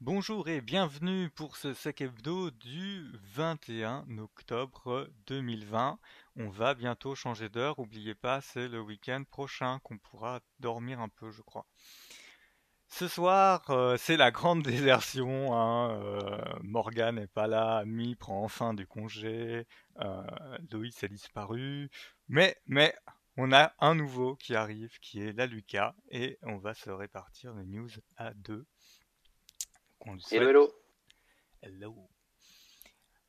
Bonjour et bienvenue pour ce sec hebdo du 21 octobre 2020. On va bientôt changer d'heure, n'oubliez pas, c'est le week-end prochain qu'on pourra dormir un peu, je crois. Ce soir, euh, c'est la grande désertion. Hein, euh, Morgan n'est pas là, Ami prend enfin du congé, euh, Loïs a disparu, mais mais on a un nouveau qui arrive, qui est la Lucas, et on va se répartir les news à deux. Hello, hello. Hello. Vous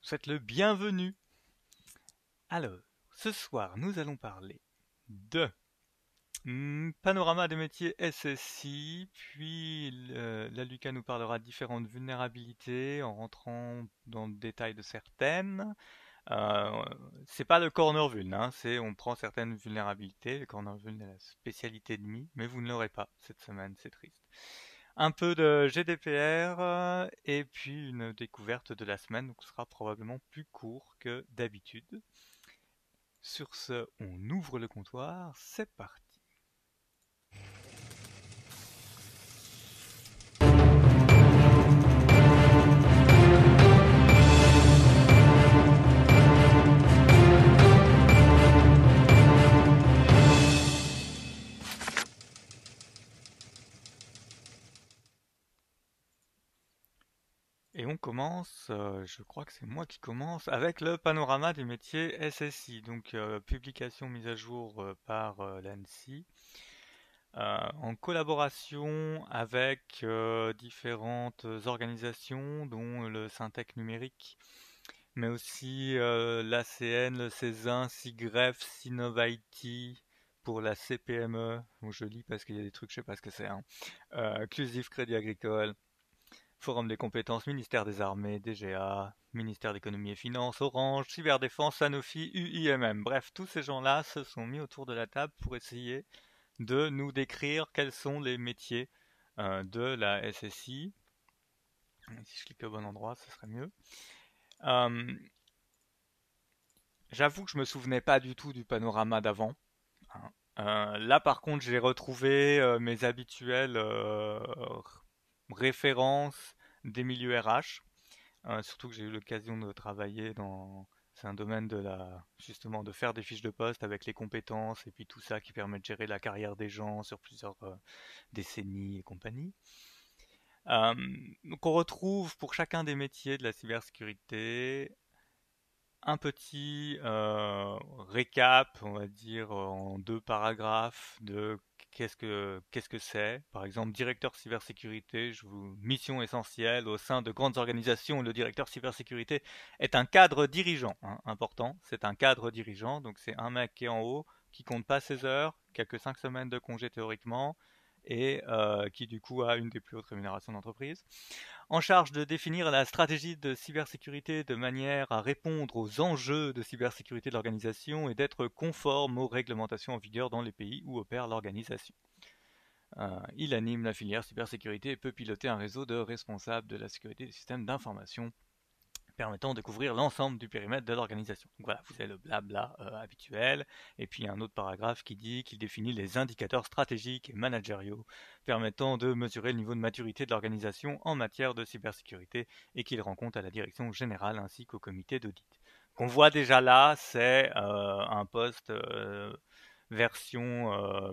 souhaite le bienvenu. Alors, ce soir, nous allons parler de hmm, panorama des métiers SSI, puis la Luca nous parlera de différentes vulnérabilités en rentrant dans le détail de certaines. Euh, c'est pas le corner vuln, hein, c'est on prend certaines vulnérabilités. Le corner vuln est la spécialité de Mi, mais vous ne l'aurez pas cette semaine, c'est triste un peu de GDPR euh, et puis une découverte de la semaine, donc sera probablement plus court que d'habitude. Sur ce, on ouvre le comptoir, c'est parti. Et on commence, euh, je crois que c'est moi qui commence, avec le panorama des métiers SSI, donc euh, publication mise à jour euh, par l'ANSI, en collaboration avec différentes organisations, dont le Syntec numérique, mais aussi l'ACN, le CESIN, SIGREF, SINOVIT, pour la CPME, donc je lis parce qu'il y a des trucs, je sais pas ce que c'est, hein. Crédit Agricole, Forum des compétences, ministère des Armées, DGA, ministère d'économie et finances, Orange, Cyberdéfense, Sanofi, UIMM. Bref, tous ces gens-là se sont mis autour de la table pour essayer de nous décrire quels sont les métiers euh, de la SSI. Si je clique au bon endroit, ce serait mieux. Euh, j'avoue que je me souvenais pas du tout du panorama d'avant. Hein. Euh, là, par contre, j'ai retrouvé mes habituels références des milieux RH. Euh, surtout que j'ai eu l'occasion de travailler dans c'est un domaine de la justement de faire des fiches de poste avec les compétences et puis tout ça qui permet de gérer la carrière des gens sur plusieurs euh, décennies et compagnie. Euh, donc on retrouve pour chacun des métiers de la cybersécurité un petit récap, on va dire en deux paragraphes de qu'est-ce que qu'est-ce que c'est? Par exemple, directeur cybersécurité, je vous mission essentielle au sein de grandes organisations. Le directeur cybersécurité est un cadre dirigeant, hein, important. C'est un cadre dirigeant, donc c'est un mec qui est en haut, qui compte pas ses heures, qui a que cinq semaines de congé théoriquement, et euh, qui du coup a une des plus hautes rémunérations d'entreprise, en charge de définir la stratégie de cybersécurité de manière à répondre aux enjeux de cybersécurité de l'organisation et d'être conforme aux réglementations en vigueur dans les pays où opère l'organisation. Euh, il anime la filière cybersécurité et peut piloter un réseau de responsables de la sécurité des systèmes d'information permettant de couvrir l'ensemble du périmètre de l'organisation. Voilà, vous avez le blabla euh, habituel, et puis un autre paragraphe qui dit qu'il définit les indicateurs stratégiques et managériaux permettant de mesurer le niveau de maturité de l'organisation en matière de cybersécurité et qu'il rend compte à la direction générale ainsi qu'au comité d'audit. Qu'on voit déjà là, c'est euh, un poste euh, version euh,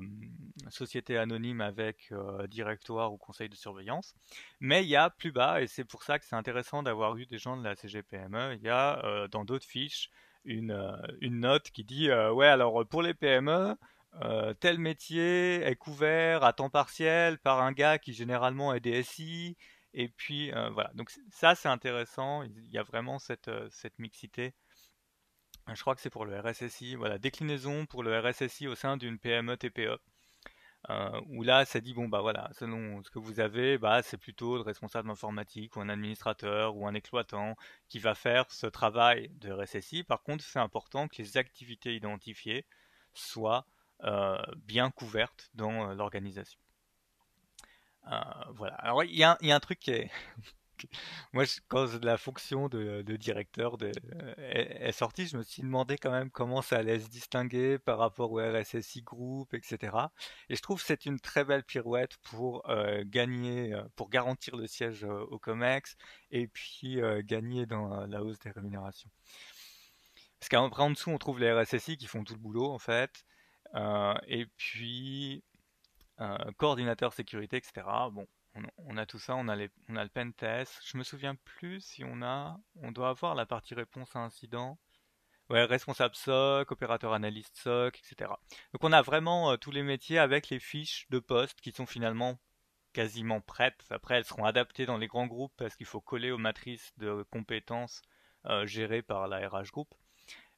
société anonyme avec euh, directoire ou conseil de surveillance. Mais il y a plus bas, et c'est pour ça que c'est intéressant d'avoir eu des gens de la CGPME, il y a euh, dans d'autres fiches une, une note qui dit ouais alors pour les PME, tel métier est couvert à temps partiel par un gars qui généralement est DSI. Et puis voilà, donc ça c'est intéressant, il y a vraiment cette, cette mixité je crois que c'est pour le RSSI, voilà, déclinaison pour le RSSI au sein d'une PME TPE. Euh, où là, ça dit bon bah voilà, selon ce que vous avez, bah c'est plutôt le responsable informatique ou un administrateur ou un exploitant qui va faire ce travail de RSSI. Par contre, c'est important que les activités identifiées soient euh, bien couvertes dans euh, l'organisation. voilà. Alors il y, y, a un truc qui est moi, quand la fonction de, directeur de, est, sortie, je me suis demandé quand même comment ça allait se distinguer par rapport au RSSI Group, etc. Et je trouve que c'est une très belle pirouette pour euh, gagner, euh, pour garantir le siège euh, au COMEX et puis gagner dans la hausse des rémunérations. Parce qu'après en dessous, on trouve les RSSI qui font tout le boulot en fait. et puis coordinateur sécurité, etc. Bon, on, a tout ça, on a, les, on a le pen test. Je me souviens plus si on a, on doit avoir la partie réponse à incident. Ouais, responsable SOC, opérateur analyste SOC, etc. Donc on a vraiment euh, tous les métiers avec les fiches de poste qui sont finalement quasiment prêtes. Après, elles seront adaptées dans les grands groupes parce qu'il faut coller aux matrices de compétences euh, gérées par la RH Group.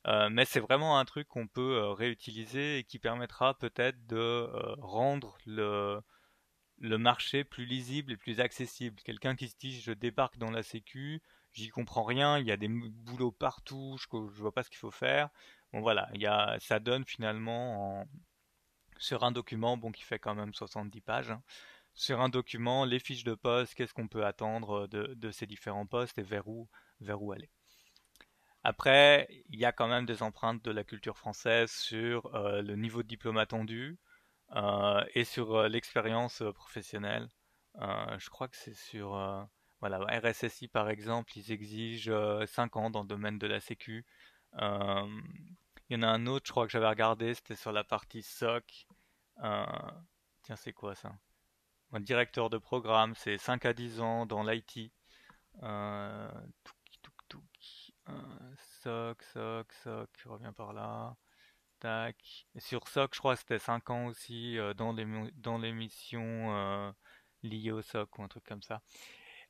Euh, mais c'est vraiment un truc qu'on peut réutiliser et qui permettra peut-être de rendre le, le marché plus lisible et plus accessible. Quelqu'un qui se dit je débarque dans la sécu, j'y comprends rien, il y a des boulots partout, je, je vois pas ce qu'il faut faire. Bon voilà, il y a, ça donne finalement sur un document bon qui fait quand même 70 pages. Hein, sur un document, les fiches de poste, qu'est-ce qu'on peut attendre de, de, ces différents postes et vers où, vers où aller. Après, il y a quand même des empreintes de la culture française sur euh, le niveau de diplôme attendu, euh, et sur euh, l'expérience euh, professionnelle. je crois que c'est sur voilà, RSSI par exemple, ils exigent 5 ans dans le domaine de la sécu. il y en a un autre, je crois que j'avais regardé, c'était sur la partie SOC. tiens, c'est quoi ça? Directeur de programme, c'est 5 à 10 ans dans l'IT. Euh, SOC, SOC, SOC, je reviens par là. Sur SOC, je crois que c'était 5 ans aussi euh, dans l'émission euh, liées au SOC ou un truc comme ça.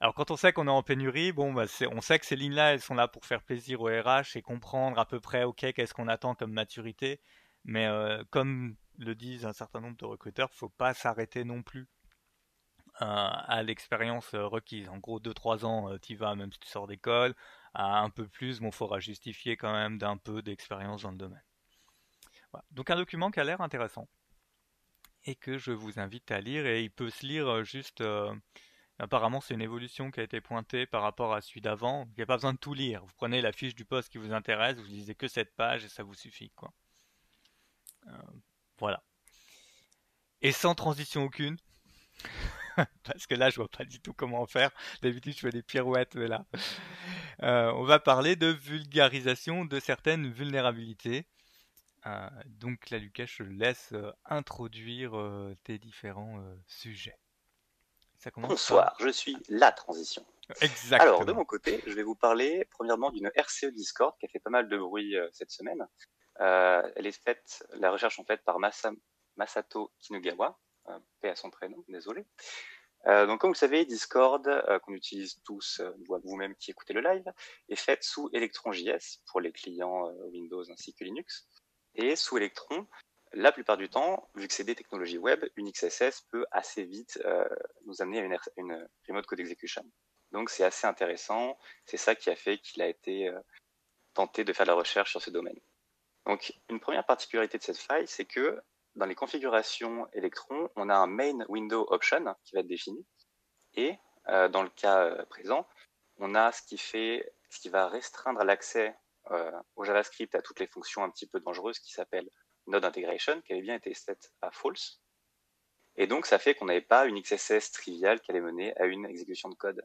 Alors quand on sait qu'on est en pénurie, bon, bah, on sait que ces lignes-là, elles sont là pour faire plaisir au RH et comprendre à peu près, ok, qu'est-ce qu'on attend comme maturité. Mais euh, comme le disent un certain nombre de recruteurs, faut pas s'arrêter non plus à l'expérience requise. En gros, 2-3 ans, tu vas même si tu sors d'école. À un peu plus, bon, faudra justifier quand même d'un peu d'expérience dans le domaine. Donc un document qui a l'air intéressant et que je vous invite à lire et il peut se lire euh, juste euh, apparemment c'est une évolution qui a été pointée par rapport à celui d'avant. Il n'y a pas besoin de tout lire. Vous prenez la fiche du poste qui vous intéresse vous lisez que cette page et ça vous suffit quoi. Euh, voilà. Et sans transition aucune parce que là je vois pas du tout comment faire. D'habitude je fais des pirouettes mais là. On va parler de vulgarisation de certaines vulnérabilités euh, donc là, Lucas, je laisse euh, introduire euh, tes différents sujets. Bonsoir, je suis la transition. Exactement. Alors, de mon côté, je vais vous parler premièrement d'une RCE Discord qui a fait pas mal de bruit cette semaine. elle est faite, la recherche en fait par Masato Kinugawa, paix à son prénom, désolé. donc, comme vous le savez, Discord, qu'on utilise tous, vous-même qui écoutez le live, est faite sous ElectronJS pour les clients Windows ainsi que Linux. Et sous Electron, la plupart du temps, vu que c'est des technologies web, une XSS peut assez vite euh, nous amener à une, remote code execution. Donc c'est assez intéressant. C'est ça qui a fait qu'il a été euh, tenté de faire de la recherche sur ce domaine. Donc une première particularité de cette faille, c'est que dans les configurations Electron, on a un main window option qui va être défini. Et euh, dans le cas présent, on a ce qui fait, ce qui va restreindre l'accès au JavaScript à toutes les fonctions un petit peu dangereuses qui s'appellent node integration, qui avait bien été set à false. Et donc, ça fait qu'on n'avait pas une XSS triviale qui allait mener à une exécution de code.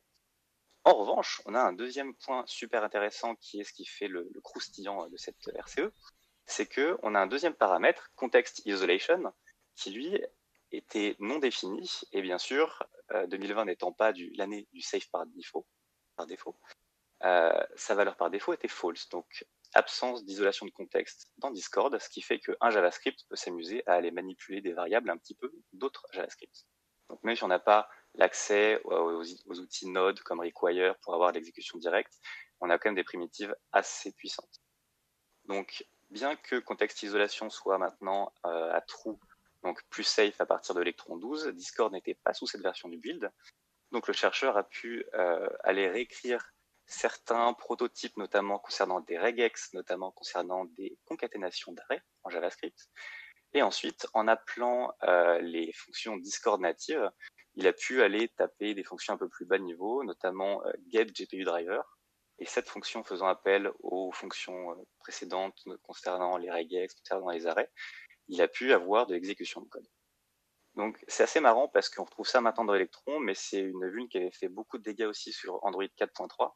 En revanche, on a un deuxième point super intéressant qui est ce qui fait le, croustillant de cette RCE, c'est que on a un deuxième paramètre, context isolation, qui lui était non défini et bien sûr, 2020 euh, n'étant pas l'année du safe par défaut, euh, sa valeur par défaut était false. Donc, absence d'isolation de contexte dans Discord, ce qui fait qu'un JavaScript peut s'amuser à aller manipuler des variables un petit peu d'autres JavaScripts. Donc, même si on n'a pas l'accès aux, outils Node comme Require pour avoir l'exécution directe, on a quand même des primitives assez puissantes. Donc, bien que contexte isolation soit maintenant euh, à true, donc plus safe à partir de Electron 12, Discord n'était pas sous cette version du build. Donc le chercheur a pu euh, aller réécrire certains prototypes, notamment concernant des regex, notamment concernant des concaténations d'arrêts en JavaScript. Et ensuite, en appelant euh, les fonctions Discord natives, il a pu aller taper des fonctions un peu plus bas niveau, notamment get GPU driver. Et cette fonction faisant appel aux fonctions précédentes concernant les regex, concernant les arrêts, il a pu avoir de l'exécution de code. Donc c'est assez marrant parce qu'on retrouve ça maintenant dans Electron, mais c'est une vulne qui avait fait beaucoup de dégâts aussi sur Android 4.3,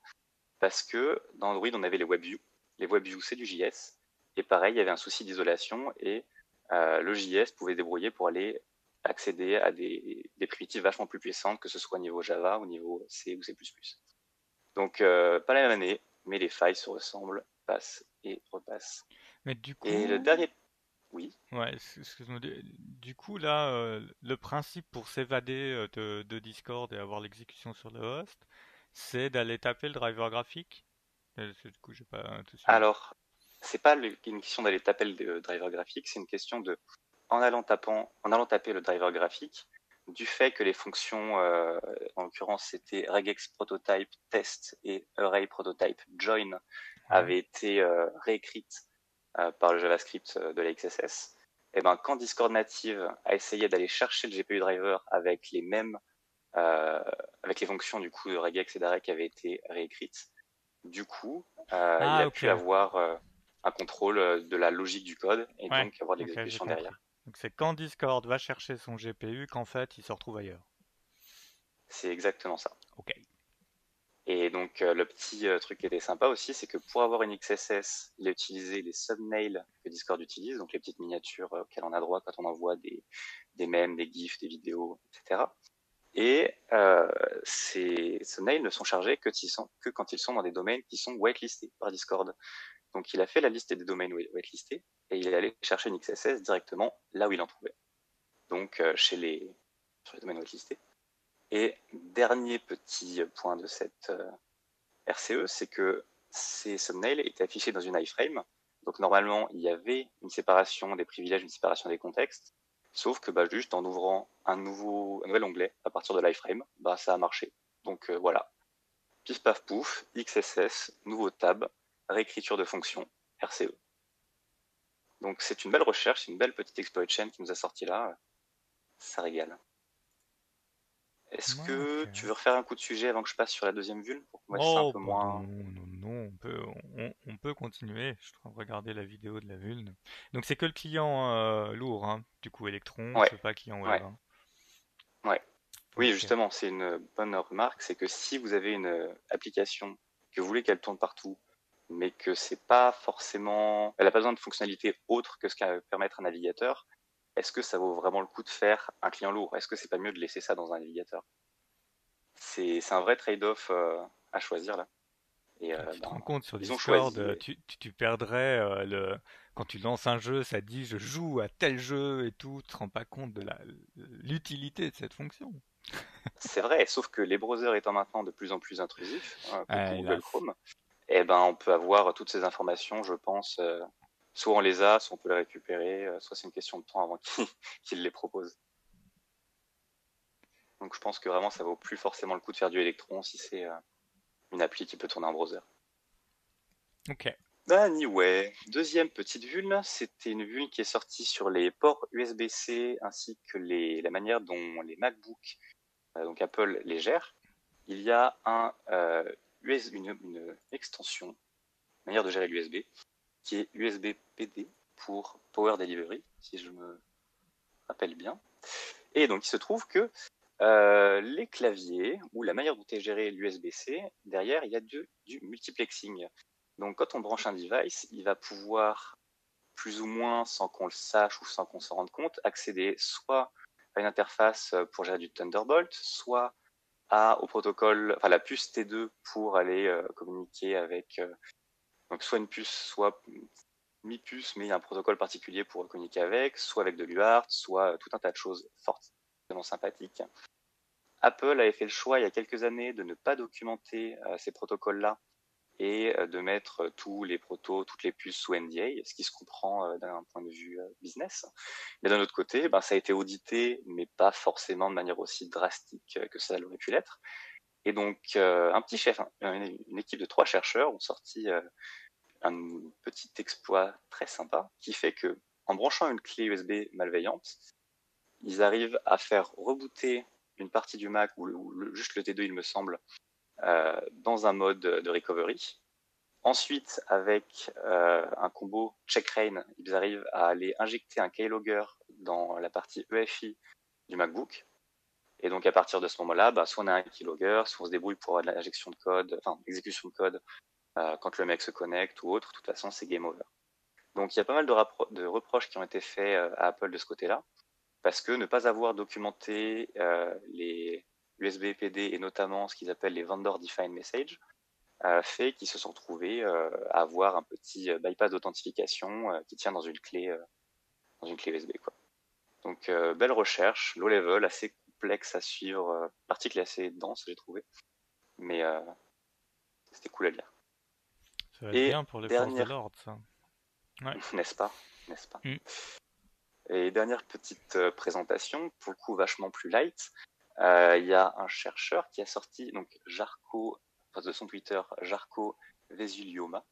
parce que dans Android on avait les WebView. Les WebView c'est du JS, et pareil il y avait un souci d'isolation et euh, le JS pouvait débrouiller pour aller accéder à des, primitives vachement plus puissantes, que ce soit au niveau Java, au niveau C ou C++. Donc euh, pas la même année, mais les failles se ressemblent, passent et repassent. Mais du coup... Et le dernier oui. Ouais, excuse-moi. Du coup, là, euh, le principe pour s'évader de, Discord et avoir l'exécution sur le host, c'est d'aller taper le driver graphique. Euh, du coup, pas tout Alors, c'est pas une question d'aller taper le driver graphique, c'est une question de, en allant tapant, en allant taper le driver graphique, du fait que les fonctions, en l'occurrence, c'était regex prototype test et array prototype join, avaient été réécrites euh, par le JavaScript euh, de la XSS, et eh ben quand Discord native a essayé d'aller chercher le GPU driver avec les mêmes euh, avec les fonctions du coup de regex et d'arrêt qui avaient été réécrites, du coup, ah, il a pu avoir un contrôle de la logique du code et donc avoir de l'exécution derrière. Donc c'est quand Discord va chercher son GPU qu'en fait il se retrouve ailleurs. C'est exactement ça. Ok. Et donc euh, le petit euh, truc qui était sympa aussi, c'est que pour avoir une XSS, il a utilisé les subnails que Discord utilise, donc les petites miniatures euh, qu'elle en a droit quand on envoie des, des mèmes, des gifs, des vidéos, etc. Et euh, ces subnails ne sont chargés que, quand ils sont dans des domaines qui sont whitelistés par Discord. Donc il a fait la liste des domaines whitelistés et il est allé chercher une XSS directement là où il en trouvait. Donc chez les, sur les domaines whitelistés. Et dernier petit point de cette euh, RCE, c'est que ces thumbnails étaient affichés dans une iframe. Donc normalement, il y avait une séparation des privilèges, une séparation des contextes. Sauf que bah, juste en ouvrant un, nouveau, un nouvel onglet à partir de l'iframe, bah, ça a marché. Donc euh, voilà. Pif paf pouf, XSS, nouveau tab, réécriture de fonction, RCE. Donc c'est une belle recherche, une belle petite exploit chain qui nous a sorti là. Ça régale. Est-ce que tu veux refaire un coup de sujet avant que je passe sur la deuxième vulne pour un oh, peu moins... Non, non, non, on peut, on, peut continuer. Je suis regarder la vidéo de la vulne. Donc c'est que le client euh, lourd, hein, du coup Electron, ouais. c'est pas client web. Ouais. Hein. ouais. Oui, justement, c'est une bonne remarque, c'est que si vous avez une application que vous voulez qu'elle tourne partout, mais que c'est pas forcément, elle a pas besoin de fonctionnalités autres que ce qu'a permettre un navigateur, est-ce que ça vaut vraiment le coup de faire un client lourd? Est-ce que c'est pas mieux de laisser ça dans un navigateur? C'est un vrai trade-off euh, à choisir là. Et, euh, tu te rends compte sur Discord, tu, tu, perdrais euh, le quand tu lances un jeu, ça dit je joue à tel jeu et tout. Tu te rends pas compte de l'utilité de cette fonction. c'est vrai, sauf que les browsers étant maintenant de plus en plus intrusifs, hein, comme Google Chrome, eh ben on peut avoir toutes ces informations, je pense, soit on les a, soit on peut les récupérer, euh, soit c'est une question de temps avant qu'ils les proposent. Donc je pense que vraiment ça vaut plus forcément le coup de faire du Electron si c'est euh, une appli qui peut tourner en browser. Ok. Anyway, deuxième petite vulne, c'était une vulne qui est sortie sur les ports USB-C ainsi que les, la manière dont les MacBooks, euh, donc Apple les gère. Il y a un, une, une extension, manière de gérer l'USB, qui est USB PD pour Power Delivery, si je me rappelle bien. Et donc il se trouve que euh, les claviers ou la manière dont est géré l'USB-C, derrière il y a du, multiplexing. Donc quand on branche un device, il va pouvoir plus ou moins, sans qu'on le sache ou sans qu'on s'en rende compte, accéder soit à une interface pour gérer du Thunderbolt, soit au protocole, enfin la puce T2 pour aller euh, communiquer avec euh, donc soit une puce, soit mi-puce, mais il y a un protocole particulier pour communiquer avec, soit avec de l'UART, soit tout un tas de choses fortement sympathiques. Apple avait fait le choix il y a quelques années de ne pas documenter euh, ces protocoles-là et euh, de mettre tous les protos, toutes les puces sous NDA, ce qui se comprend euh, d'un point de vue business. Mais d'un autre côté, ben, ça a été audité, mais pas forcément de manière aussi drastique que ça aurait pu l'être. Et donc, un petit chef, une équipe de trois chercheurs ont sorti un petit exploit très sympa qui fait que en branchant une clé USB malveillante, ils arrivent à faire rebooter une partie du Mac ou, juste le T2 il me semble dans un mode de recovery. Ensuite, avec un combo check rain, ils arrivent à aller injecter un keylogger dans la partie EFI du MacBook. Et donc à partir de ce moment-là, bah, soit on a un keylogger, soit on se débrouille pour l'injection de code, enfin exécution de code quand le mec se connecte ou autre. De toute façon, c'est game over. Donc il y a pas mal de, reproches qui ont été faits euh, à Apple de ce côté-là, parce que ne pas avoir documenté euh, les USB PD et notamment ce qu'ils appellent les vendor defined message fait qu'ils se sont trouvés euh, à avoir un petit bypass d'authentification qui tient dans une clé dans une clé USB quoi. Donc belle recherche, low level, assez complexe à suivre. L'article est assez dense, j'ai trouvé, mais c'était cool à lire. Ça va être bien pour les dernière... forces de ça. N'est-ce pas? N'est-ce pas? Mm. Et dernière petite euh, présentation, pour le coup vachement plus light. Euh, il y a un chercheur qui a sorti, donc Jarko, de son Twitter, Jarko Vesulioma,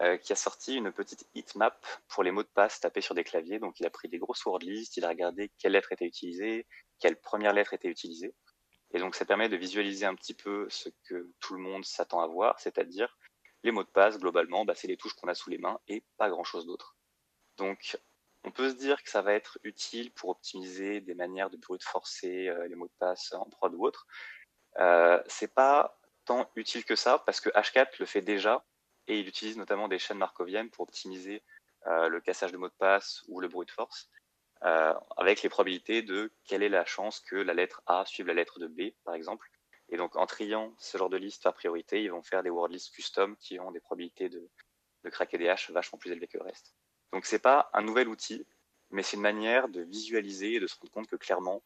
euh, qui a sorti une petite heatmap pour les mots de passe tapés sur des claviers. Donc il a pris des grosses word lists, il a regardé quelle lettre était utilisée, quelle première lettre était utilisée. Et donc ça permet de visualiser un petit peu ce que tout le monde s'attend à voir, c'est-à-dire les mots de passe, globalement, bah, c'est les touches qu'on a sous les mains et pas grand-chose d'autre. Donc, on peut se dire que ça va être utile pour optimiser des manières de brute forcer euh, les mots de passe en prod ou autre. Euh, c'est pas tant utile que ça parce que H4 le fait déjà et il utilise notamment des chaînes markoviennes pour optimiser euh, le cassage de mots de passe ou le brute force euh, avec les probabilités de quelle est la chance que la lettre A suive la lettre de B, par exemple, et donc, en triant ce genre de liste par priorité, ils vont faire des word lists custom qui ont des probabilités de, craquer des hashes vachement plus élevées que le reste. Donc, c'est pas un nouvel outil, mais c'est une manière de visualiser et de se rendre compte que clairement,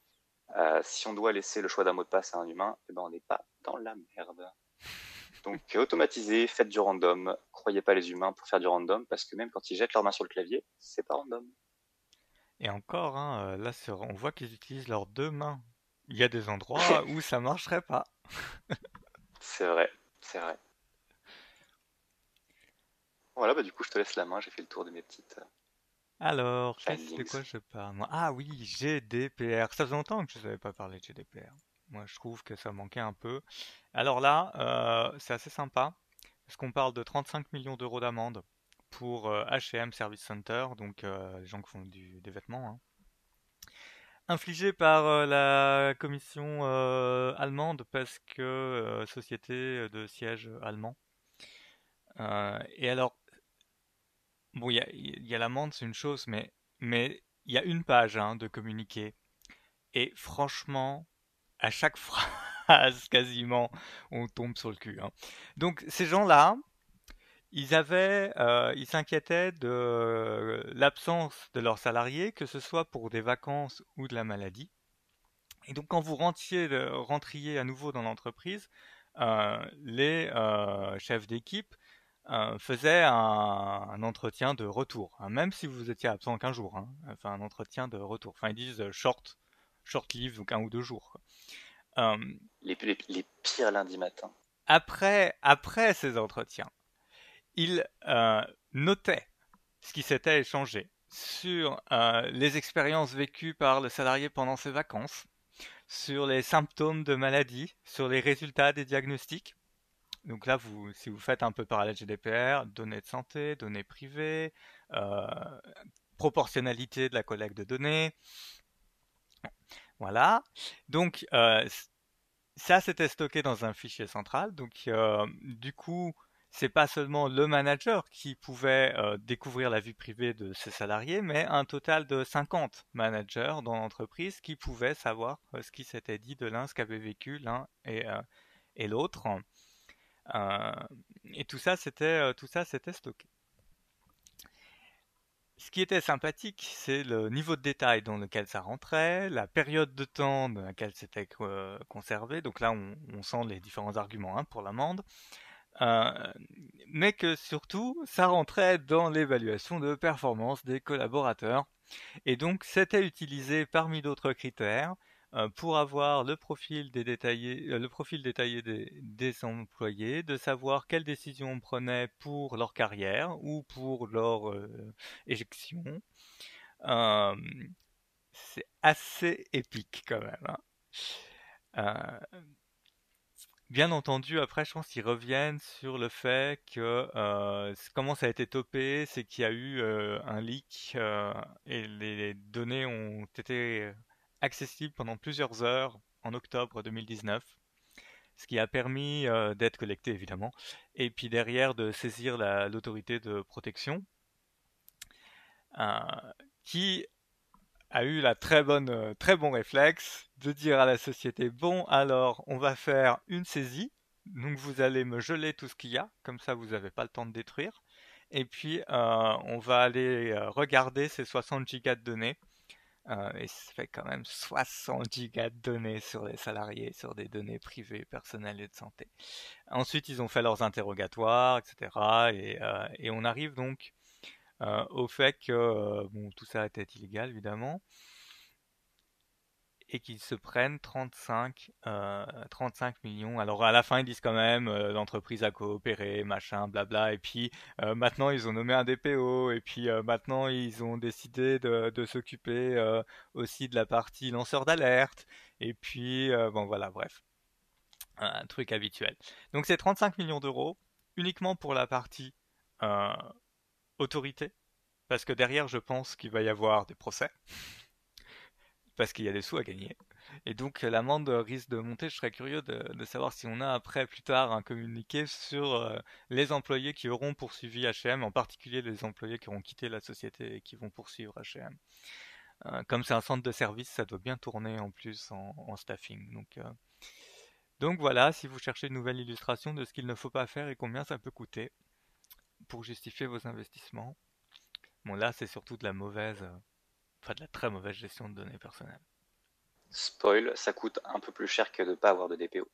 euh, si on doit laisser le choix d'un mot de passe à un humain, eh ben, on n'est pas dans la merde. Donc, automatisez, faites du random. Croyez pas les humains pour faire du random, parce que même quand ils jettent leurs mains sur le clavier, c'est pas random. Et encore, hein, euh, là, on voit qu'ils utilisent leurs deux mains. Il y a des endroits où ça marcherait pas. c'est vrai, c'est vrai. Voilà, bah du coup je te laisse la main, j'ai fait le tour de mes petites. Euh, Alors, de quoi je parle Ah oui, GDPR. Ça fait longtemps que je ne savais pas parler de GDPR. Moi je trouve que ça manquait un peu. Alors là, euh, c'est assez sympa, parce qu'on parle de 35 millions d'euros d'amende pour HM Service Center, donc les gens qui font des vêtements. Hein infligé par euh, la commission euh, allemande parce que euh, société de siège allemand. et alors, bon, il y a, l'amende, c'est une chose, mais mais il y a une page hein, de communiqué. Et franchement, à chaque phrase, quasiment, on tombe sur le cul. Hein. Donc ces gens-là, ils avaient, euh, ils s'inquiétaient de l'absence de leurs salariés, que ce soit pour des vacances ou de la maladie. Et donc, quand vous rentriez, rentriez à nouveau dans l'entreprise, euh, les euh, chefs d'équipe faisaient un, entretien de retour, hein, même si vous étiez absent qu'un jour, hein, enfin un entretien de retour. Enfin, ils disent short, short leave, donc un ou deux jours. Les, les, les pires lundi matin. Après, après ces entretiens, il euh, notait ce qui s'était échangé sur euh, les expériences vécues par le salarié pendant ses vacances, sur les symptômes de maladie, sur les résultats des diagnostics. Donc là, vous, si vous faites un peu par la GDPR, données de santé, données privées, euh, proportionnalité de la collecte de données. Voilà. Donc ça, c'était stocké dans un fichier central. Donc du coup, c'est pas seulement le manager qui pouvait euh, découvrir la vie privée de ses salariés, mais un total de 50 managers dans l'entreprise qui pouvaient savoir euh, ce qui s'était dit de l'un, ce qu'avait vécu l'un et, euh, l'autre. et tout ça, c'était tout ça, c'était stocké. Ce qui était sympathique, c'est le niveau de détail dans lequel ça rentrait, la période de temps dans laquelle c'était conservé. Donc là, on, sent les différents arguments hein, pour l'amende. Euh, mais que surtout, ça rentrait dans l'évaluation de performance des collaborateurs. Et donc, c'était utilisé parmi d'autres critères euh, pour avoir le profil, euh, le profil détaillé des, employés, de savoir quelles décisions on prenait pour leur carrière ou pour leur éjection. c'est assez épique quand même. Hein. Bien entendu, après, je pense qu'ils reviennent sur le fait que euh, comment ça a été topé, c'est qu'il y a eu euh, un leak euh, et les données ont été accessibles pendant plusieurs heures en octobre 2019, ce qui a permis d'être collecté évidemment, et puis derrière de saisir l'autorité de protection, qui a eu la très bonne, euh, très bon réflexe de dire à la société bon alors on va faire une saisie, donc vous allez me geler tout ce qu'il y a, comme ça vous n'avez pas le temps de détruire, et puis euh, on va aller euh, regarder ces 60 gigas de données. et ça fait quand même 60 gigas de données sur les salariés, sur des données privées, personnelles et de santé. Ensuite, ils ont fait leurs interrogatoires, etc. Et, on arrive donc au fait que euh, tout ça était illégal évidemment et qu'ils se prennent 35, 35 euh, millions. Alors à la fin ils disent quand même l'entreprise a coopéré, machin, blabla. Et puis maintenant ils ont nommé un DPO. Et puis maintenant ils ont décidé de, de s'occuper aussi de la partie lanceur d'alerte. Et puis bon voilà, bref, un truc habituel. Donc c'est 35 millions d'euros uniquement pour la partie autorité, parce que derrière, je pense qu'il va y avoir des procès, parce qu'il y a des sous à gagner. Et donc l'amende risque de monter. Je serais curieux de, savoir si on a après, plus tard, un communiqué sur euh, les employés qui auront poursuivi H&M, en particulier les employés qui auront quitté la société et qui vont poursuivre H&M. comme c'est un centre de service, ça doit bien tourner en plus en, staffing. Euh, donc voilà, si vous cherchez une nouvelle illustration de ce qu'il ne faut pas faire et combien ça peut coûter, pour justifier vos investissements. Bon, là, c'est surtout de la mauvaise, euh, enfin de la très mauvaise gestion de données personnelles. Spoil, ça coûte un peu plus cher que de ne pas avoir de DPO.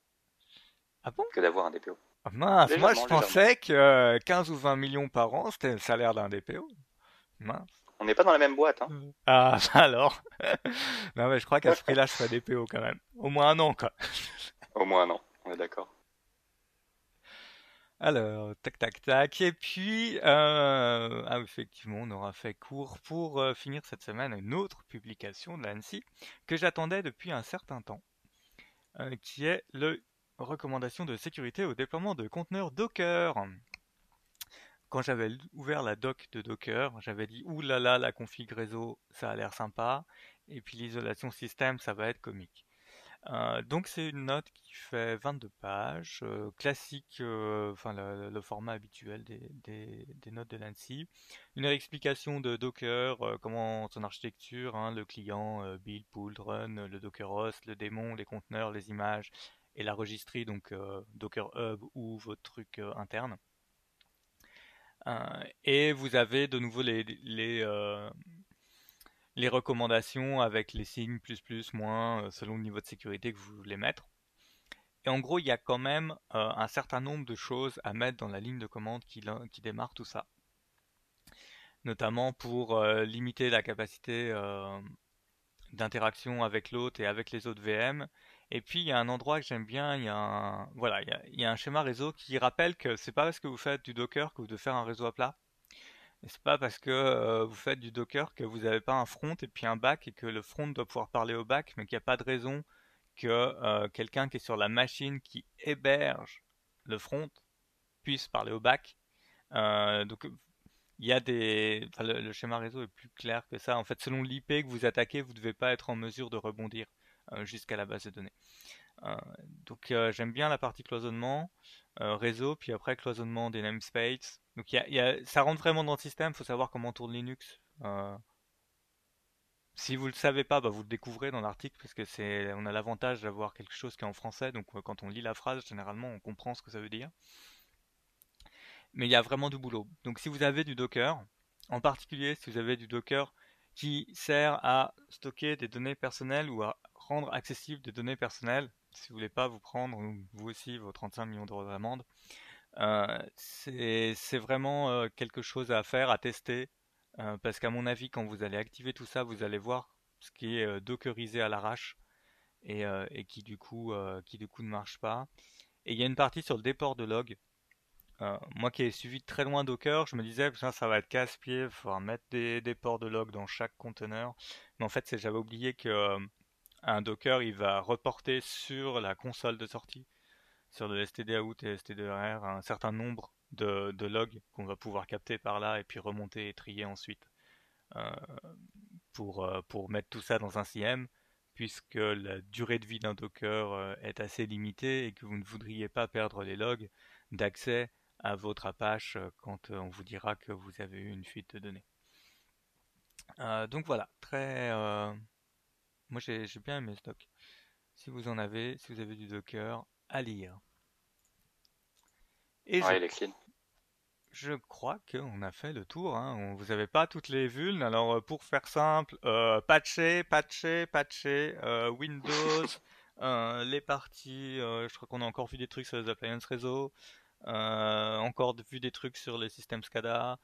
Ah bon? Que d'avoir un DPO. Ah mince, moi je pensais que 15 euh, ou 20 millions par an, c'était le salaire d'un DPO. Mince. On n'est pas dans la même boîte. Hein. Ah, alors Non, mais je crois qu'à ce prix-là, je ferais DPO quand même. Au moins un an, quoi. Au moins un an, on est d'accord. Alors, tac, tac, tac. Et puis, euh, ah, effectivement, on aura fait court pour euh, finir cette semaine une autre publication de l'ANSI que j'attendais depuis un certain temps, euh, qui est le recommandation de sécurité au déploiement de conteneurs Docker. Quand j'avais ouvert la doc de Docker, j'avais dit oulala, la config réseau, ça a l'air sympa, et puis l'isolation système, ça va être comique. Euh, donc c'est une note qui fait 22 pages, euh, classique, euh, enfin le, format habituel des, notes de l'ANSI. Une explication de Docker, comment son architecture, hein, le client, build, pull, run, le Docker host, le démon, les conteneurs, les images et la registrie, donc Docker Hub ou votre truc interne. et vous avez de nouveau les les recommandations avec les signes plus plus moins euh, selon le niveau de sécurité que vous voulez mettre. Et en gros, il y a quand même euh, un certain nombre de choses à mettre dans la ligne de commande qui, démarre tout ça. Notamment pour euh, limiter la capacité d'interaction avec l'autre et avec les autres VM. Et puis il y a un endroit que j'aime bien, il y a un voilà, il y a, un schéma réseau qui rappelle que c'est pas parce que vous faites du Docker que vous devez faire un réseau à plat. Et c'est pas parce que vous faites du Docker que vous n'avez pas un front et puis un back et que le front doit pouvoir parler au back, mais qu'il n'y a pas de raison que quelqu'un qui est sur la machine qui héberge le front puisse parler au back. Donc il y a des, le, schéma réseau est plus clair que ça. En fait, selon l'IP que vous attaquez, vous ne devez pas être en mesure de rebondir jusqu'à la base de données. donc j'aime bien la partie cloisonnement. Réseau, puis après cloisonnement des namespaces. Donc y a, ça rentre vraiment dans le système, il faut savoir comment tourne Linux. Euh, si vous le savez pas, bah, vous le découvrez dans l'article parce que c'est, on a l'avantage d'avoir quelque chose qui est en français, donc euh, quand on lit la phrase, généralement on comprend ce que ça veut dire. Mais il y a vraiment du boulot. Donc si vous avez du Docker, en particulier si vous avez du Docker qui sert à stocker des données personnelles ou à rendre accessibles des données personnelles, si vous voulez pas vous prendre, vous aussi, vos 35 millions d'euros d'amende, c'est vraiment euh, quelque chose à faire, à tester, euh, parce qu'à mon avis, quand vous allez activer tout ça, vous allez voir ce qui est dockerisé à l'arrache et, qui du coup qui du coup ne marche pas. Et il y a une partie sur le déport de log. moi qui ai suivi très loin Docker, je me disais ça, ça va être casse-pied, il faudra mettre des, des ports de log dans chaque conteneur. Mais en fait, j'avais oublié que un Docker, il va reporter sur la console de sortie, sur le std-out et std-r, un certain nombre de, logs qu'on va pouvoir capter par là et puis remonter et trier ensuite euh, pour, euh, pour mettre tout ça dans un CM puisque la durée de vie d'un Docker euh, est assez limitée et que vous ne voudriez pas perdre les logs d'accès à votre Apache quand on vous dira que vous avez eu une fuite de données. donc voilà, très... Moi j'ai bien aimé ce doc. Si vous en avez, si vous avez du Docker, à lire. Et ouais, il est clean. Je crois qu'on a fait le tour. Hein. Vous n'avez pas toutes les vulnes. Alors, euh, pour faire simple, euh, patcher, patcher, patcher, euh, Windows, les parties. je crois qu'on a encore vu des trucs sur les appliances réseau. encore vu des trucs sur les systèmes SCADA.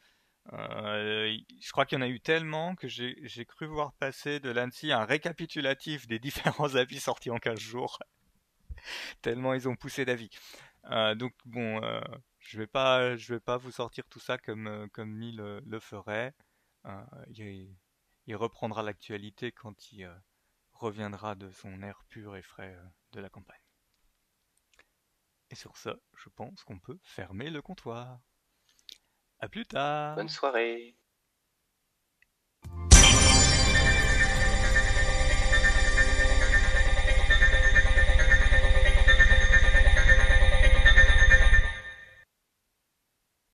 je crois qu'il y en a eu tellement que j'ai cru voir passer de l'ANSI un récapitulatif des différents avis sortis en 15 jours. tellement ils ont poussé d'avis. donc bon, je vais pas, je vais pas vous sortir tout ça comme euh, comme Neil le, ferait. Euh, il, reprendra l'actualité quand il euh, reviendra de son air pur et frais de la campagne. Et sur ça, je pense qu'on peut fermer le comptoir. À plus tard. Bonne soirée.